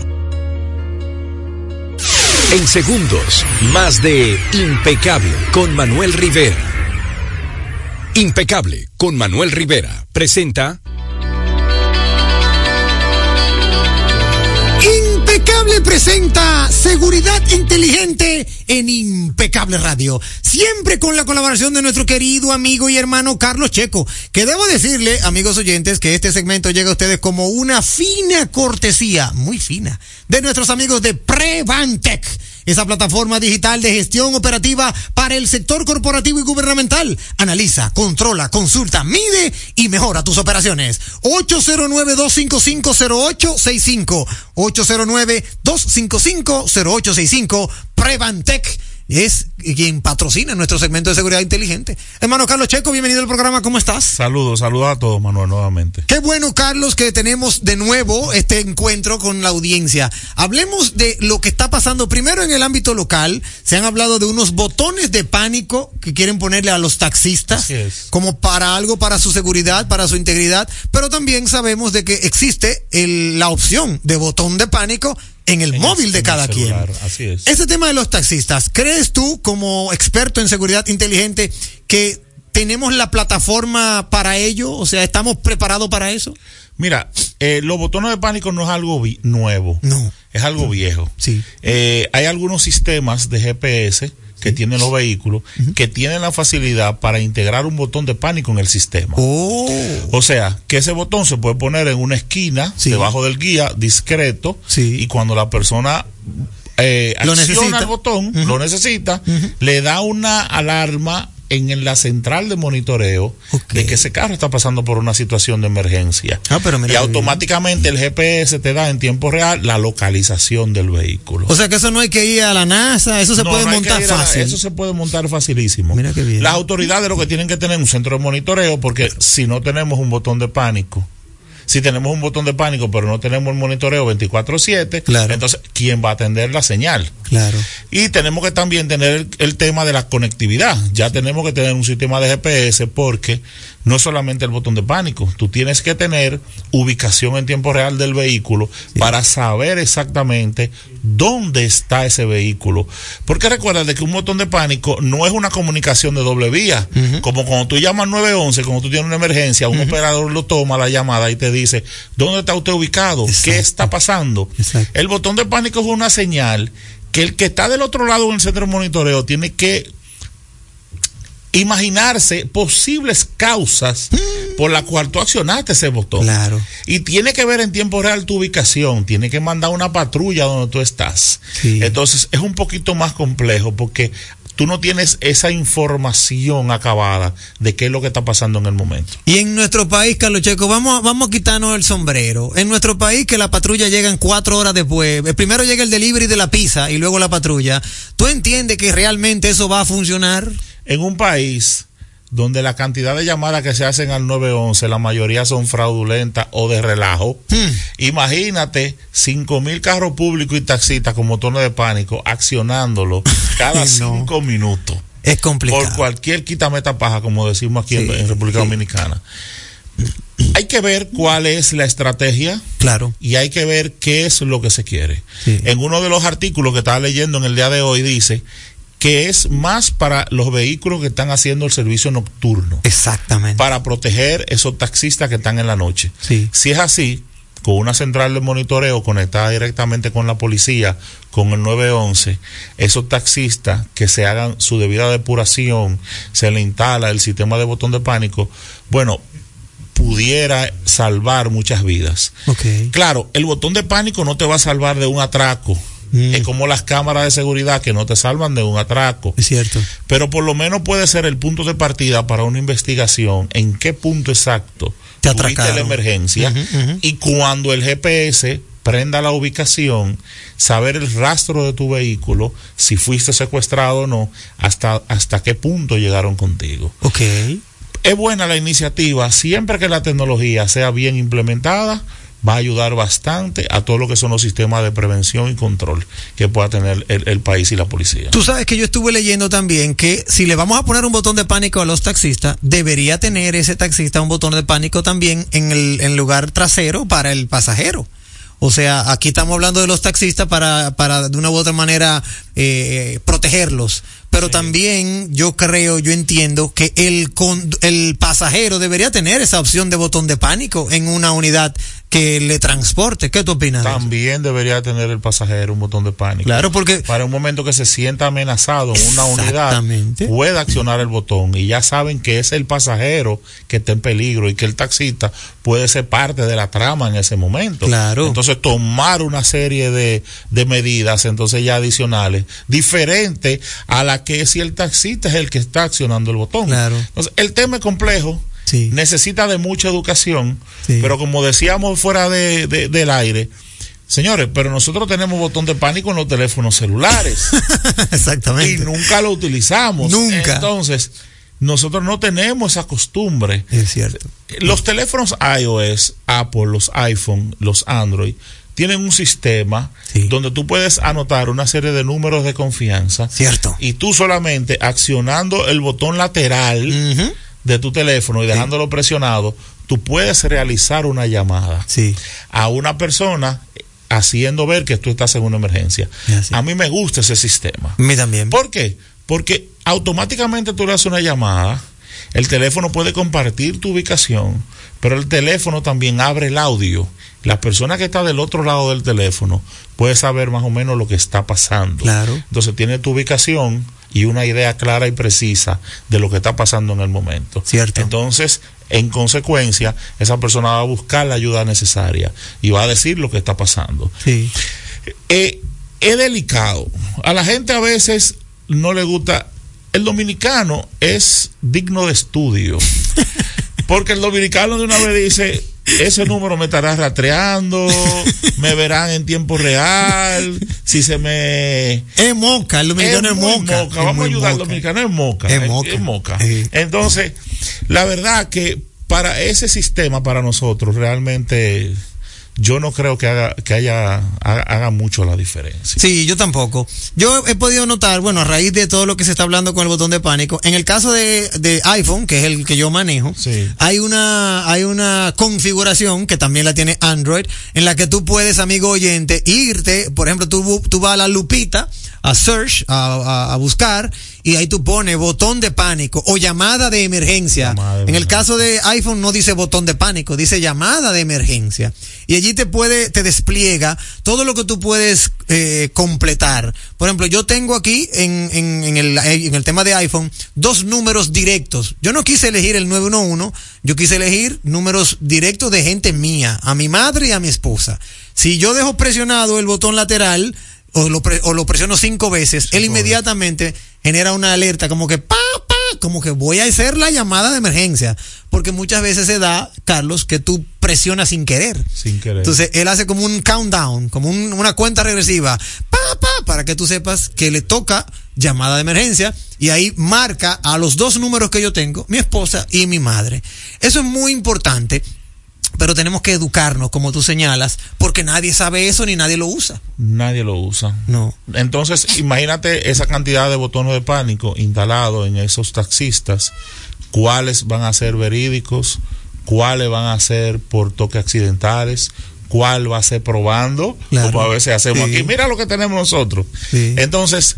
En segundos, más de Impecable con Manuel Rivera. Impecable con Manuel Rivera presenta presenta Seguridad Inteligente en Impecable Radio. Siempre con la colaboración de nuestro querido amigo y hermano Carlos Checo, que debo decirle, amigos oyentes, que este segmento llega a ustedes como una fina cortesía, muy fina, de nuestros amigos de Prevantec esa plataforma digital de gestión operativa para el sector corporativo y gubernamental. Analiza, controla, consulta, mide y mejora tus operaciones. 809-255-0865. 809-255-0865. Prevantec es quien patrocina nuestro segmento de seguridad inteligente. Hermano Carlos Checo, bienvenido al programa, ¿cómo estás? Saludos, saludos a todos, Manuel, nuevamente. Qué bueno, Carlos, que tenemos de nuevo este encuentro con la audiencia. Hablemos de lo que está pasando primero en el ámbito local. Se han hablado de unos botones de pánico que quieren ponerle a los taxistas como para algo para su seguridad, para su integridad, pero también sabemos de que existe el, la opción de botón de pánico en el móvil de cada quien. Así es. Este tema de los taxistas, ¿crees tú como experto en seguridad inteligente que tenemos la plataforma para ello? O sea, ¿estamos preparados para eso? Mira, eh, los botones de pánico no es algo nuevo. No. Es algo viejo. Sí. Eh, hay algunos sistemas de GPS que tienen los vehículos que tienen la facilidad para integrar un botón de pánico en el sistema. Oh. O sea, que ese botón se puede poner en una esquina, debajo del guía, discreto, y cuando la persona eh, Lo acciona necesita. el botón, lo necesita, le da una alarma en la central de monitoreo de que ese carro está pasando por una situación de emergencia. Ah, pero mira y bien. automáticamente el GPS te da en tiempo real la localización del vehículo. O sea que eso no hay que ir a la NASA, eso se No, puede no montar a fácil. Eso se puede montar facilísimo. Mira qué bien. Las autoridades lo que tienen que tener es un centro de monitoreo porque si no tenemos un botón de pánico, si tenemos un botón de pánico pero no tenemos el monitoreo 24/7, entonces ¿quién va a atender la señal? Claro. Y tenemos que también tener el, el tema de la conectividad. Ya tenemos que tener un sistema de GPS porque no es solamente el botón de pánico, tú tienes que tener ubicación en tiempo real del vehículo para saber exactamente dónde está ese vehículo. Porque recuerda de que un botón de pánico no es una comunicación de doble vía. Como cuando tú llamas 911, cuando tú tienes una emergencia, un operador lo toma la llamada y te dice, ¿dónde está usted ubicado? ¿Qué está pasando? El botón de pánico es una señal que el que está del otro lado en el centro de monitoreo tiene que imaginarse posibles causas por la cual tú accionaste ese botón. Claro. Y tiene que ver en tiempo real tu ubicación, tiene que mandar una patrulla donde tú estás. Entonces es un poquito más complejo porque tú no tienes esa información acabada de qué es lo que está pasando en el momento. Y en nuestro país, Carlos Checo, vamos, a- vamos a quitarnos el sombrero. En nuestro país, que la patrulla llega en cuatro horas después, eh, primero llega el delivery de la pizza y luego la patrulla. ¿Tú entiendes que realmente eso va a funcionar? En un país donde la cantidad de llamadas que se hacen al 911, la mayoría son fraudulentas o de relajo. Hmm. Imagínate cinco mil carros públicos y taxistas con botones de pánico accionándolo cada cinco minutos. Es complicado. Por cualquier quitameta paja, como decimos aquí en República Dominicana. Hay que ver cuál es la estrategia. Claro. Y hay que ver qué es lo que se quiere. En uno de los artículos que estaba leyendo en el día de hoy dice que es más para los vehículos que están haciendo el servicio nocturno. Exactamente. Para proteger esos taxistas que están en la noche. Sí. Si es así, con una central de monitoreo conectada directamente con la policía, con el 911, esos taxistas que se hagan su debida depuración, se le instala el sistema de botón de pánico, bueno, pudiera salvar muchas vidas. Ok. Claro, el botón de pánico no te va a salvar de un atraco. Es como las cámaras de seguridad que no te salvan de un atraco. Es cierto. Pero por lo menos puede ser el punto de partida para una investigación en qué punto exacto Te atracaron. la emergencia y cuando el GPS prenda la ubicación, saber el rastro de tu vehículo, si fuiste secuestrado o no, hasta, hasta qué punto llegaron contigo. Ok. Es buena la iniciativa, siempre que la tecnología sea bien implementada, va a ayudar bastante a todo lo que son los sistemas de prevención y control que pueda tener el, el país y la policía. Tú sabes que yo estuve leyendo también que si le vamos a poner un botón de pánico a los taxistas, debería tener ese taxista un botón de pánico también en el en lugar trasero para el pasajero. O sea, aquí estamos hablando de los taxistas para, para de una u otra manera eh, protegerlos. Pero también yo creo, yo entiendo que el, con, el pasajero debería tener esa opción de botón de pánico en una unidad que le transporte. ¿Qué tú opinas? También debería tener el pasajero un botón de pánico. Claro, porque para un momento que se sienta amenazado en una unidad, puede accionar el botón y ya saben que es el pasajero que está en peligro y que el taxista puede ser parte de la trama en ese momento. Claro. Entonces tomar una serie de, de medidas entonces ya adicionales, diferente a la que si el taxista es el que está accionando el botón. Claro. Entonces, el tema es complejo. Necesita de mucha educación, pero como decíamos fuera de, del aire, Señores, pero nosotros tenemos botón de pánico en los teléfonos celulares. Exactamente. Y nunca lo utilizamos. Nunca. Entonces, nosotros no tenemos esa costumbre. Es cierto. Los teléfonos iOS, Apple, los iPhone, los Android, tienen un sistema donde tú puedes anotar una serie de números de confianza. Cierto. Y tú solamente accionando el botón lateral de tu teléfono y dejándolo presionado, tú puedes realizar una llamada a una persona haciendo ver que tú estás en una emergencia. A mí me gusta ese sistema. A mí también. ¿Por qué? Porque automáticamente tú le haces una llamada, el teléfono puede compartir tu ubicación, pero el teléfono también abre el audio. La persona que está del otro lado del teléfono puede saber más o menos lo que está pasando. Claro. Entonces tiene tu ubicación y una idea clara y precisa de lo que está pasando en el momento. Cierto. Entonces, en consecuencia, esa persona va a buscar la ayuda necesaria y va a decir lo que está pasando. Sí. Eh, es delicado. A la gente a veces no le gusta. El dominicano es digno de estudio. Porque el dominicano de una vez dice, ese número me estará rastreando, me verán en tiempo real, si se me... Es moca, el dominicano es, moca. Vamos a ayudar, al dominicano es moca. Es moca. Es moca. Entonces, la verdad que para ese sistema, para nosotros, realmente yo no creo que haga, que haya, haga, mucho la diferencia. Sí, yo tampoco. Yo he podido notar, bueno, a raíz de todo lo que se está hablando con el botón de pánico, en el caso de, de iPhone, que es el que yo manejo, hay una, hay una configuración que también la tiene Android, en la que tú puedes, amigo oyente, irte, por ejemplo, tú, tú vas a la lupita, a search, a, a, buscar, y ahí tú pones botón de pánico o llamada de emergencia. en el caso de iPhone no dice botón de pánico, dice llamada de emergencia. Y allí te puede, te despliega todo lo que tú puedes eh, completar. Por ejemplo, yo tengo aquí en, en, en, el, en el tema de iPhone dos números directos. Yo no quise elegir el 911, yo quise elegir números directos de gente mía, a mi madre y a mi esposa. Si yo dejo presionado el botón lateral, o lo, o lo presiono cinco veces, él inmediatamente genera una alerta como que pa, pa, como que voy a hacer la llamada de emergencia. Porque muchas veces se da, Carlos, que tú presionas sin querer. Sin querer. Entonces él hace como un countdown, como un, una cuenta regresiva, pa, pa, para que tú sepas que le toca llamada de emergencia y ahí marca a los dos números que yo tengo, mi esposa y mi madre. Eso es muy importante pero tenemos que educarnos, como tú señalas, porque nadie sabe eso ni nadie lo usa. Nadie lo usa. No. Entonces, imagínate esa cantidad de botones de pánico instalados en esos taxistas, cuáles van a ser verídicos, cuáles van a ser por toques accidentales, cuál va a ser probando, como a veces hacemos aquí. Mira lo que tenemos nosotros. Entonces,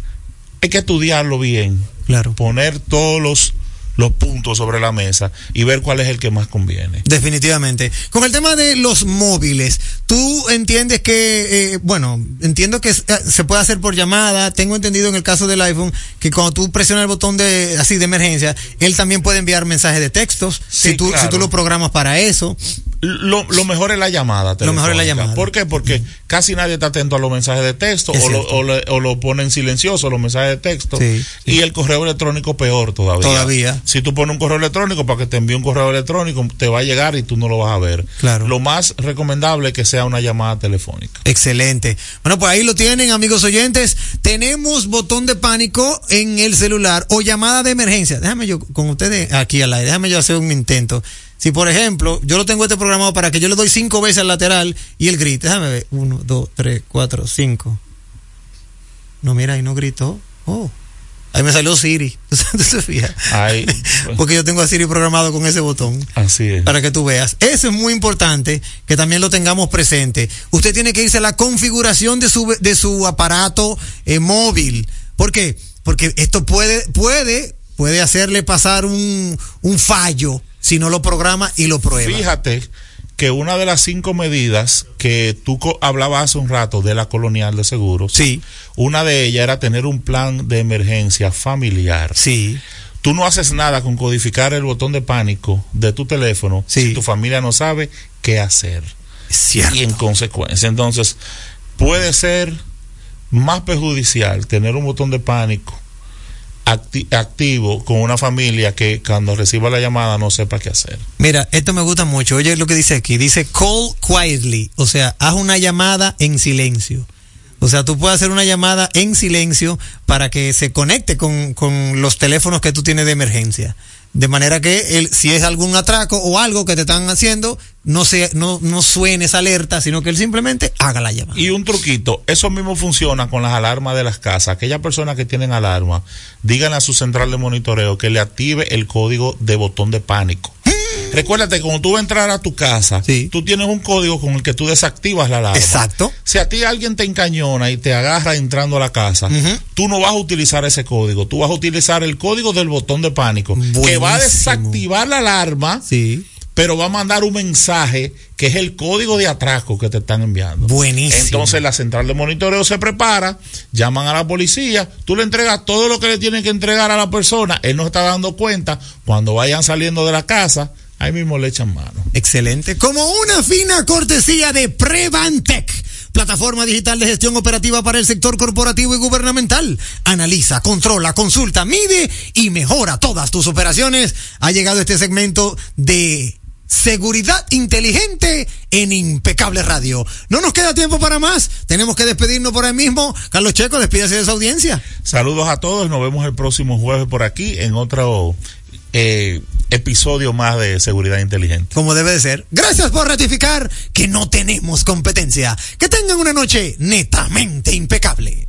hay que estudiarlo bien. Claro. Poner todos los los puntos sobre la mesa y ver cuál es el que más conviene. Definitivamente. Con el tema de los móviles, tú entiendes que, eh, bueno, entiendo que eh, se puede hacer por llamada. Tengo entendido en el caso del iPhone que cuando tú presionas el botón de así de emergencia, él también puede enviar mensajes de textos si, tú, si tú lo programas para eso. Lo, lo, mejor es la llamada. Lo mejor es la llamada. ¿Por qué? Porque casi nadie está atento a los mensajes de texto o lo, o, lo, o lo, ponen silencioso los mensajes de texto. Y el correo electrónico peor todavía. Todavía. Si tú pones un correo electrónico para que te envíe un correo electrónico, te va a llegar y tú no lo vas a ver. Claro. Lo más recomendable es que sea una llamada telefónica. Excelente. Bueno, pues ahí lo tienen, amigos oyentes. Tenemos botón de pánico en el celular o llamada de emergencia. Déjame yo, con ustedes aquí al aire, déjame yo hacer un intento. Si, por ejemplo, yo lo tengo este programado para que yo le doy cinco veces al lateral y él grite. Déjame ver. Uno, dos, tres, cuatro, cinco. No, mira, ahí no gritó. Oh. Ahí me salió Siri. Ay, Porque yo tengo a Siri programado con ese botón. Así es. Para que tú veas. Eso es muy importante que también lo tengamos presente. Usted tiene que irse a la configuración de su, de su aparato eh, móvil. ¿Por qué? Porque esto puede, puede, puede hacerle pasar un, un fallo si no lo programa y lo prueba. Fíjate que una de las cinco medidas que tú hablabas hace un rato de la colonial de seguros, sí. una de ellas era tener un plan de emergencia familiar. Sí. Tú no haces nada con codificar el botón de pánico de tu teléfono si tu familia no sabe qué hacer. Cierto. Y en consecuencia, entonces, puede ser más perjudicial tener un botón de pánico activo con una familia que cuando reciba la llamada no sepa qué hacer. Mira, esto me gusta mucho. Oye lo que dice aquí. Dice call quietly. O sea, haz una llamada en silencio. O sea, tú puedes hacer una llamada en silencio para que se conecte con, con los teléfonos que tú tienes de emergencia. De manera que él, si es algún atraco o algo que te están haciendo, no, se, no, no suene esa alerta, sino que él simplemente haga la llamada. Y un truquito, eso mismo funciona con las alarmas de las casas. Aquellas personas que tienen alarma, digan a su central de monitoreo que le active el código de botón de pánico. Recuérdate, cuando tú vas a entrar a tu casa, tú tienes un código con el que tú desactivas la alarma. Exacto. Si a ti alguien te encañona y te agarra entrando a la casa, tú no vas a utilizar ese código. Tú vas a utilizar el código del botón de pánico, que va a desactivar la alarma. Sí pero va a mandar un mensaje que es el código de atraco que te están enviando. Buenísimo. Entonces la central de monitoreo se prepara, llaman a la policía, tú le entregas todo lo que le tienen que entregar a la persona, él no está dando cuenta, cuando vayan saliendo de la casa, ahí mismo le echan mano. Excelente. Como una fina cortesía de Prevantec plataforma digital de gestión operativa para el sector corporativo y gubernamental. Analiza, controla, consulta, mide y mejora todas tus operaciones. Ha llegado este segmento de Seguridad inteligente en Impecable Radio. No nos queda tiempo para más. Tenemos que despedirnos por ahí mismo. Carlos Checo, despídase de su audiencia. Saludos a todos. Nos vemos el próximo jueves por aquí en otro eh, episodio más de Seguridad Inteligente. Como debe de ser. Gracias por ratificar que no tenemos competencia. Que tengan una noche netamente impecable.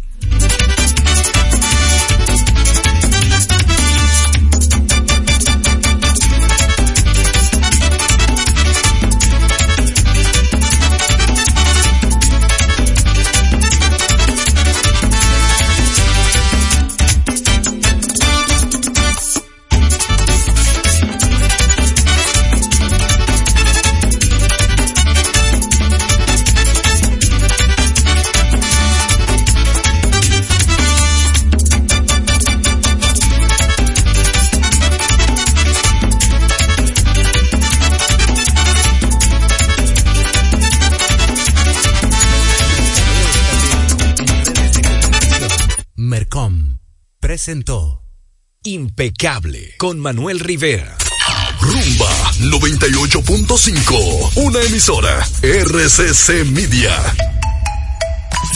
Presentó Impecable con Manuel Rivera. Rumba 98.5, una emisora RCC Media.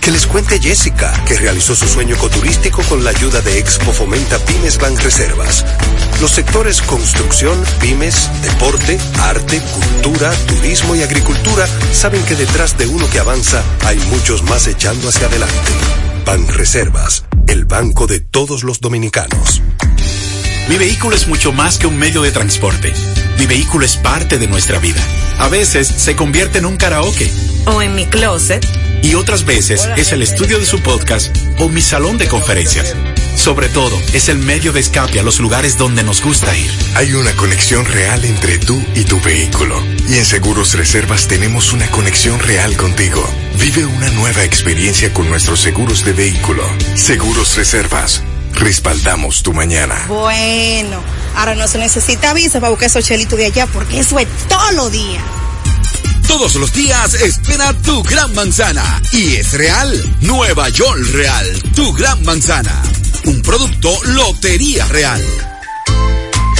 Que les cuente Jessica, que realizó su sueño ecoturístico con la ayuda de Expo Fomenta Pymes Bank Reservas. Los sectores construcción, pymes, deporte, arte, cultura, turismo y agricultura saben que detrás de uno que avanza hay muchos más echando hacia adelante. Ban Reservas, el banco de todos los dominicanos. Mi vehículo es mucho más que un medio de transporte. Mi vehículo es parte de nuestra vida. A veces se convierte en un karaoke. O en mi closet. Y otras veces es el estudio de su podcast o mi salón de conferencias. Sobre todo, es el medio de escape a los lugares donde nos gusta ir. Hay una conexión real entre tú y tu vehículo. Y en Seguros Reservas tenemos una conexión real contigo. Vive una nueva experiencia con nuestros seguros de vehículo. Seguros Reservas respaldamos tu mañana. Bueno, ahora no se necesita visa para buscar esos chelitos de allá porque eso es todo los días. Todos los días espera tu gran manzana. Y es real. Nueva York Real. Tu gran manzana. Un producto Lotería Real.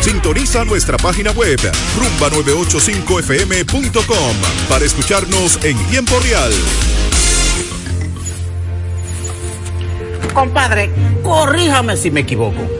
Sintoniza nuestra página web rumba985fm.com para escucharnos en tiempo real. Compadre, corríjame si me equivoco.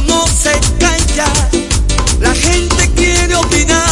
No se calla, la gente quiere opinar.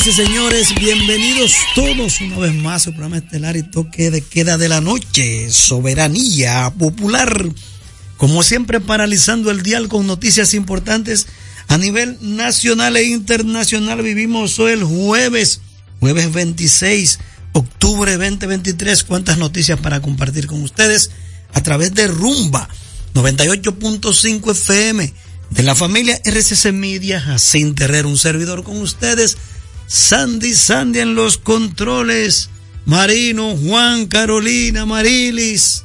Señores y señores, bienvenidos todos una vez más al programa estelar y toque de queda de la noche, Soberanía Popular. Como siempre, paralizando el dial con noticias importantes a nivel nacional e internacional. Vivimos hoy el jueves, jueves 26, octubre 2023. ¿Cuántas noticias para compartir con ustedes a través de Rumba 98.5 FM? de la familia RCC Media, Jacín Herrera, un servidor con ustedes, Sandy Sandy en los controles, Marino, Juan, Carolina, Marilis,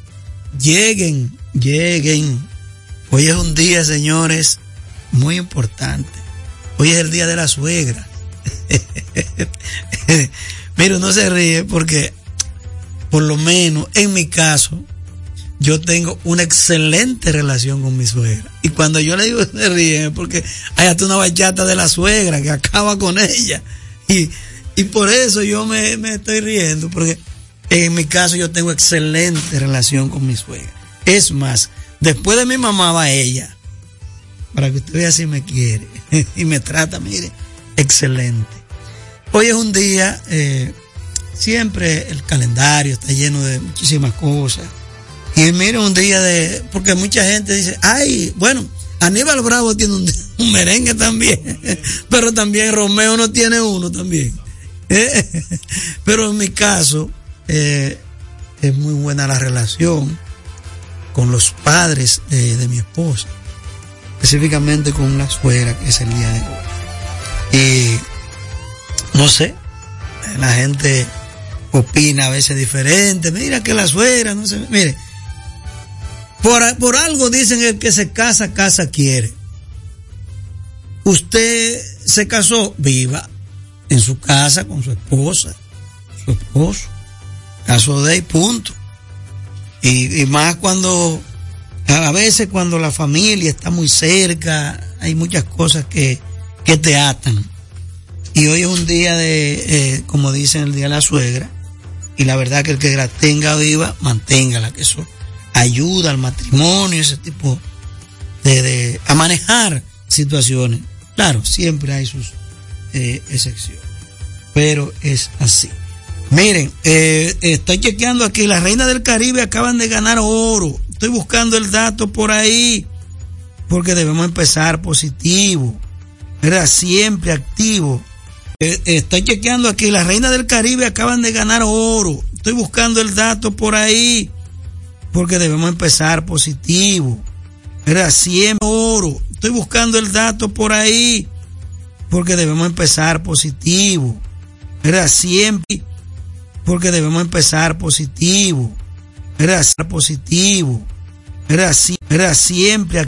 lleguen, lleguen. Hoy es un día, señores, muy importante. Hoy es el día de la suegra. Mire, no se ríe porque, por lo menos en mi caso, yo tengo una excelente relación con mi suegra. Y cuando yo le digo se ríen, porque hay hasta una bachata de la suegra que acaba con ella. Y, y por eso yo me, me estoy riendo, porque en mi caso yo tengo excelente relación con mi suegra. Es más, después de mi mamá va ella. para que usted vea si me quiere. y me trata, mire, excelente. Hoy es un día, eh, siempre el calendario está lleno de muchísimas cosas. Y mire, un día de, porque mucha gente dice, ay, bueno, Aníbal Bravo tiene un, un merengue también, pero también Romeo no tiene uno también. Pero en mi caso, eh, es muy buena la relación con los padres de, mi esposa, específicamente con la suegra, que es el día de hoy. Y no sé, la gente opina a veces diferente. Mira que la suegra, no sé. Mire, por, por algo dicen el que se casa, casa quiere. Usted se casó, viva en su casa con su esposa, su esposo. Caso de ahí, punto. Y, y más cuando, a veces cuando la familia está muy cerca, hay muchas cosas que, que te atan. Y hoy es un día de, eh, como dicen, el día de la suegra. Y la verdad que el que la tenga viva, manténgala, que eso ayuda al matrimonio, ese tipo de, de a manejar situaciones. Claro, siempre hay sus eh, excepciones, pero es así. Miren, eh, estoy chequeando aquí, las reinas del Caribe acaban de ganar oro. Estoy buscando el dato por ahí, porque debemos empezar positivo, ¿verdad? Siempre activo. Eh, estoy chequeando aquí, las reinas del Caribe acaban de ganar oro. Estoy buscando el dato por ahí, porque debemos empezar positivo, ¿verdad? Siempre oro. Estoy buscando el dato por ahí, porque debemos empezar positivo, ¿verdad? Siempre, porque debemos empezar positivo, ¿verdad? Positivo, ¿verdad? Siempre